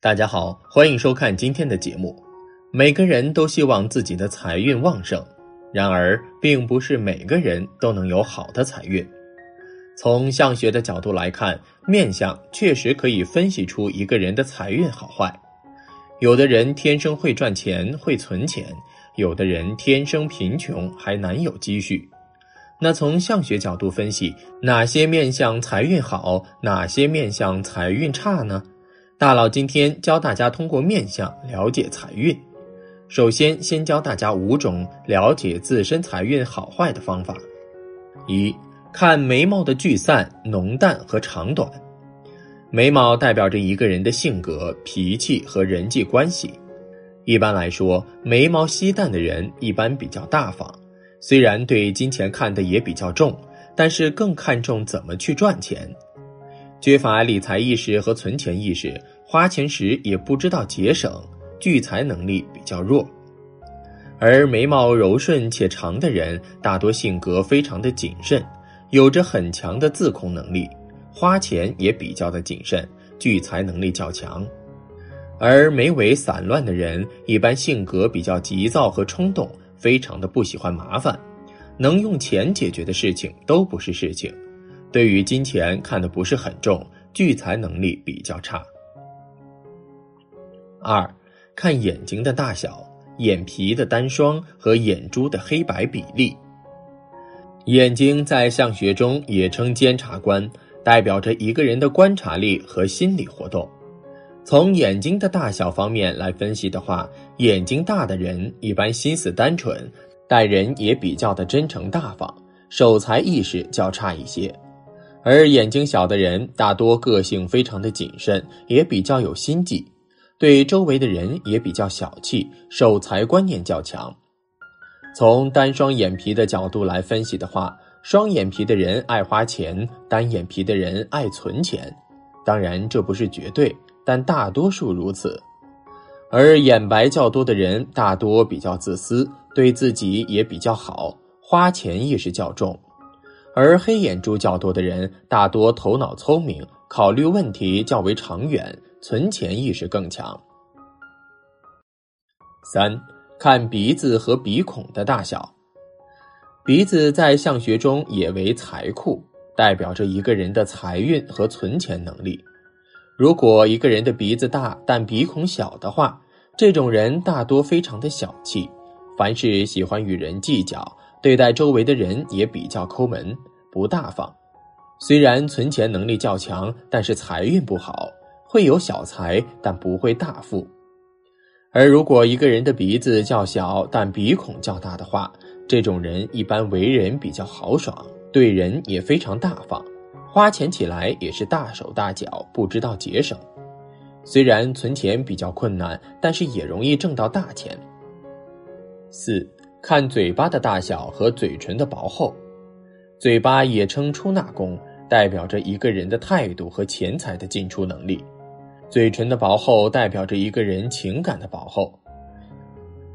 大家好，欢迎收看今天的节目。每个人都希望自己的财运旺盛，然而并不是每个人都能有好的财运。从相学的角度来看，面相确实可以分析出一个人的财运好坏。有的人天生会赚钱、会存钱，有的人天生贫穷还难有积蓄。那从相学角度分析，哪些面相财运好，哪些面相财运差呢？大佬今天教大家通过面相了解财运。首先，先教大家五种了解自身财运好坏的方法。一、看眉毛的聚散、浓淡和长短。眉毛代表着一个人的性格、脾气和人际关系。一般来说，眉毛稀淡的人一般比较大方，虽然对金钱看得也比较重，但是更看重怎么去赚钱。缺乏理财意识和存钱意识，花钱时也不知道节省，聚财能力比较弱。而眉毛柔顺且长的人，大多性格非常的谨慎，有着很强的自控能力，花钱也比较的谨慎，聚财能力较强。而眉尾散乱的人，一般性格比较急躁和冲动，非常的不喜欢麻烦，能用钱解决的事情都不是事情。对于金钱看得不是很重，聚财能力比较差。二，看眼睛的大小、眼皮的单双和眼珠的黑白比例。眼睛在相学中也称监察官，代表着一个人的观察力和心理活动。从眼睛的大小方面来分析的话，眼睛大的人一般心思单纯，待人也比较的真诚大方，守财意识较差一些。而眼睛小的人大多个性非常的谨慎，也比较有心计，对周围的人也比较小气，守财观念较强。从单双眼皮的角度来分析的话，双眼皮的人爱花钱，单眼皮的人爱存钱。当然这不是绝对，但大多数如此。而眼白较多的人大多比较自私，对自己也比较好，花钱意识较重。而黑眼珠较多的人，大多头脑聪明，考虑问题较为长远，存钱意识更强。三看鼻子和鼻孔的大小，鼻子在相学中也为财库，代表着一个人的财运和存钱能力。如果一个人的鼻子大但鼻孔小的话，这种人大多非常的小气，凡事喜欢与人计较。对待周围的人也比较抠门，不大方。虽然存钱能力较强，但是财运不好，会有小财，但不会大富。而如果一个人的鼻子较小，但鼻孔较大的话，这种人一般为人比较豪爽，对人也非常大方，花钱起来也是大手大脚，不知道节省。虽然存钱比较困难，但是也容易挣到大钱。四。看嘴巴的大小和嘴唇的薄厚，嘴巴也称出纳宫，代表着一个人的态度和钱财的进出能力；嘴唇的薄厚代表着一个人情感的薄厚。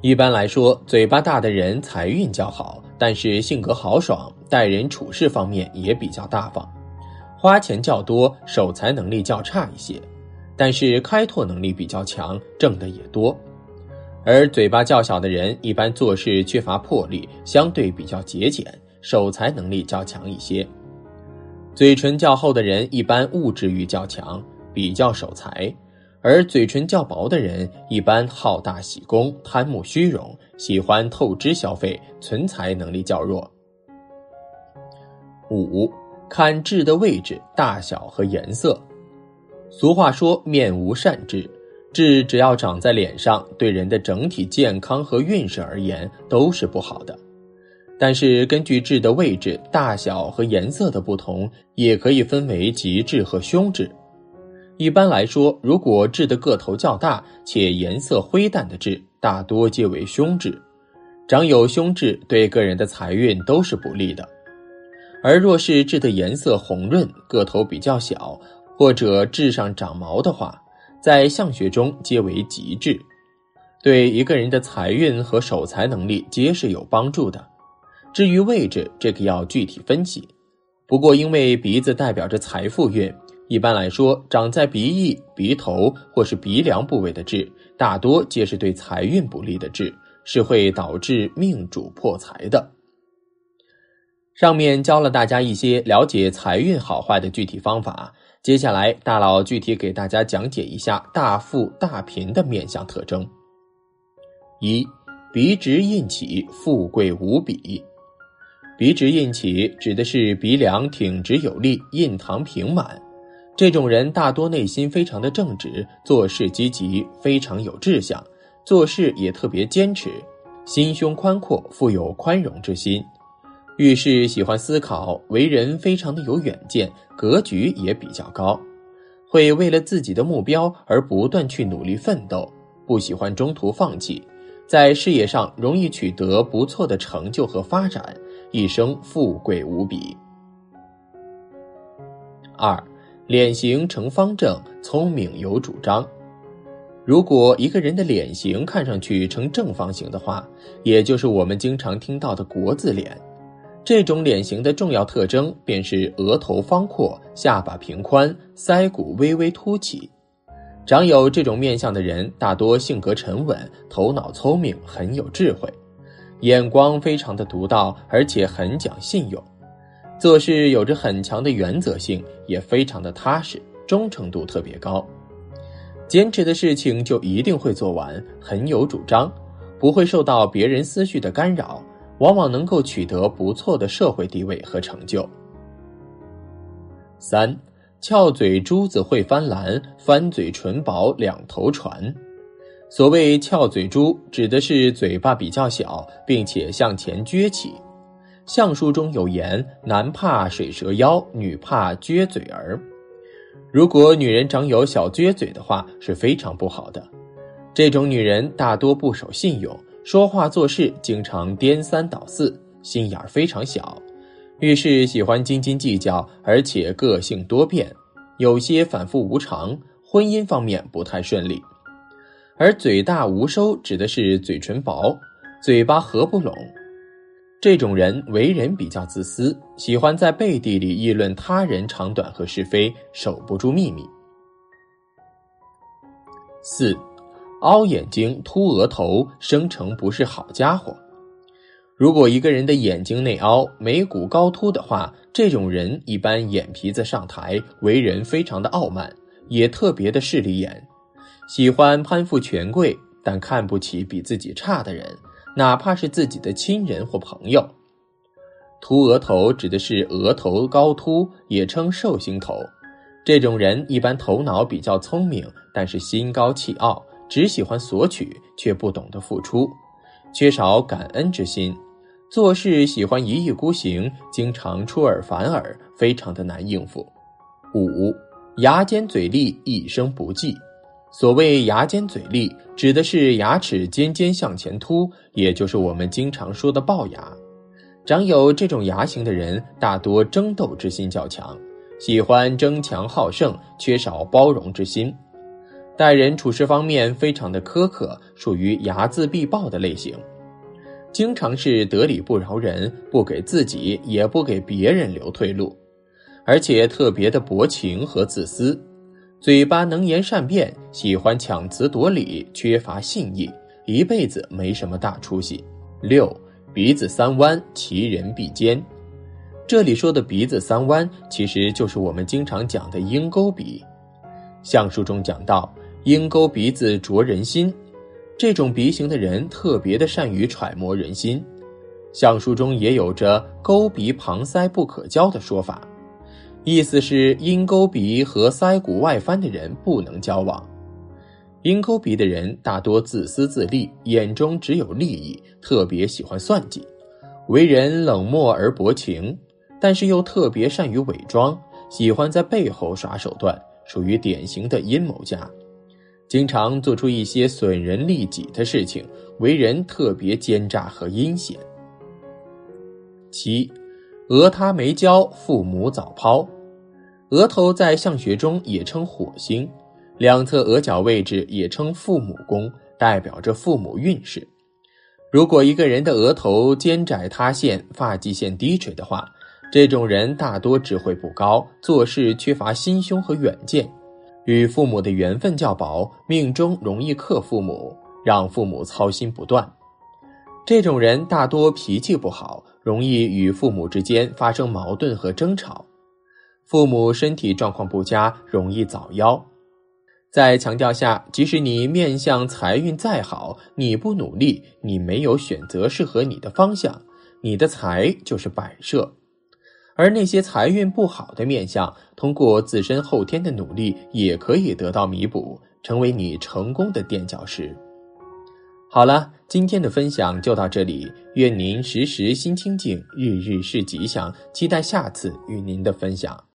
一般来说，嘴巴大的人财运较好，但是性格豪爽，待人处事方面也比较大方，花钱较多，守财能力较差一些，但是开拓能力比较强，挣的也多。而嘴巴较小的人，一般做事缺乏魄力，相对比较节俭，守财能力较强一些。嘴唇较厚的人，一般物质欲较强，比较守财；而嘴唇较薄的人，一般好大喜功，贪慕虚荣，喜欢透支消费，存财能力较弱。五，看痣的位置、大小和颜色。俗话说：“面无善痣。”痣只要长在脸上，对人的整体健康和运势而言都是不好的。但是根据痣的位置、大小和颜色的不同，也可以分为吉痣和凶痣。一般来说，如果痣的个头较大且颜色灰淡的痣，大多皆为凶痣。长有凶痣对个人的财运都是不利的。而若是痣的颜色红润、个头比较小，或者痣上长毛的话，在相学中皆为吉痣，对一个人的财运和守财能力皆是有帮助的。至于位置，这个要具体分析。不过因为鼻子代表着财富运，一般来说，长在鼻翼、鼻头或是鼻梁部位的痣，大多皆是对财运不利的痣，是会导致命主破财的。上面教了大家一些了解财运好坏的具体方法，接下来大佬具体给大家讲解一下大富大贫的面相特征。一，鼻直印起，富贵无比。鼻直印起指的是鼻梁挺直有力，印堂平满。这种人大多内心非常的正直，做事积极，非常有志向，做事也特别坚持，心胸宽阔，富有宽容之心，遇事喜欢思考，为人非常的有远见，格局也比较高，会为了自己的目标而不断去努力奋斗，不喜欢中途放弃，在事业上容易取得不错的成就和发展，一生富贵无比。二。脸型呈方正，聪明有主张。如果一个人的脸型看上去呈正方形的话，也就是我们经常听到的国字脸。这种脸型的重要特征便是额头方阔，下巴平宽，腮骨微微凸起。长有这种面相的人，大多性格沉稳，头脑聪明，很有智慧，眼光非常的独到，而且很讲信用。做事有着很强的原则性，也非常的踏实，忠诚度特别高，坚持的事情就一定会做完，很有主张，不会受到别人思绪的干扰，往往能够取得不错的社会地位和成就。三，翘嘴珠子会翻蓝，翻嘴唇薄两头船。所谓翘嘴猪，指的是嘴巴比较小，并且向前撅起。相书中有言：“男怕水蛇腰，女怕撅嘴儿。”如果女人长有小撅嘴的话，是非常不好的。这种女人大多不守信用，说话做事经常颠三倒四，心眼非常小，遇事喜欢斤斤计较，而且个性多变，有些反复无常，婚姻方面不太顺利。而嘴大无收，指的是嘴唇薄，嘴巴合不拢。这种人为人比较自私，喜欢在背地里议论他人长短和是非，守不住秘密。四，凹眼睛、凸额头，生成不是好家伙。如果一个人的眼睛内凹、眉骨高凸的话，这种人一般眼皮子上抬，为人非常的傲慢，也特别的势利眼，喜欢攀附权贵，但看不起比自己差的人。哪怕是自己的亲人或朋友，凸额头指的是额头高凸，也称寿星头。这种人一般头脑比较聪明，但是心高气傲，只喜欢索取，却不懂得付出，缺少感恩之心，做事喜欢一意孤行，经常出尔反尔，非常的难应付。五，牙尖嘴利，一生不济。所谓牙尖嘴利，指的是牙齿尖尖向前凸，也就是我们经常说的龅牙。长有这种牙型的人，大多争斗之心较强，喜欢争强好胜，缺少包容之心。待人处事方面非常的苛刻，属于睚眦必报的类型，经常是得理不饶人，不给自己也不给别人留退路，而且特别的薄情和自私。嘴巴能言善辩，喜欢强词夺理，缺乏信义，一辈子没什么大出息。六鼻子三弯，其人必奸。这里说的鼻子三弯，其实就是我们经常讲的鹰钩鼻。相书中讲到，鹰钩鼻子啄人心，这种鼻型的人特别的善于揣摩人心。相书中也有着钩鼻旁腮不可交的说法。意思是鹰钩鼻和腮骨外翻的人不能交往。鹰钩鼻的人大多自私自利，眼中只有利益，特别喜欢算计，为人冷漠而薄情，但是又特别善于伪装，喜欢在背后耍手段，属于典型的阴谋家，经常做出一些损人利己的事情，为人特别奸诈和阴险。七，讹他没交，父母早抛。额头在相学中也称火星，两侧额角位置也称父母宫，代表着父母运势。如果一个人的额头尖窄塌陷、发际线低垂的话，这种人大多智慧不高，做事缺乏心胸和远见，与父母的缘分较薄，命中容易克父母，让父母操心不断。这种人大多脾气不好，容易与父母之间发生矛盾和争吵。父母身体状况不佳，容易早夭。在强调下，即使你面相财运再好，你不努力，你没有选择适合你的方向，你的财就是摆设。而那些财运不好的面相，通过自身后天的努力，也可以得到弥补，成为你成功的垫脚石。好了，今天的分享就到这里，愿您时时心清静，日日是吉祥，期待下次与您的分享。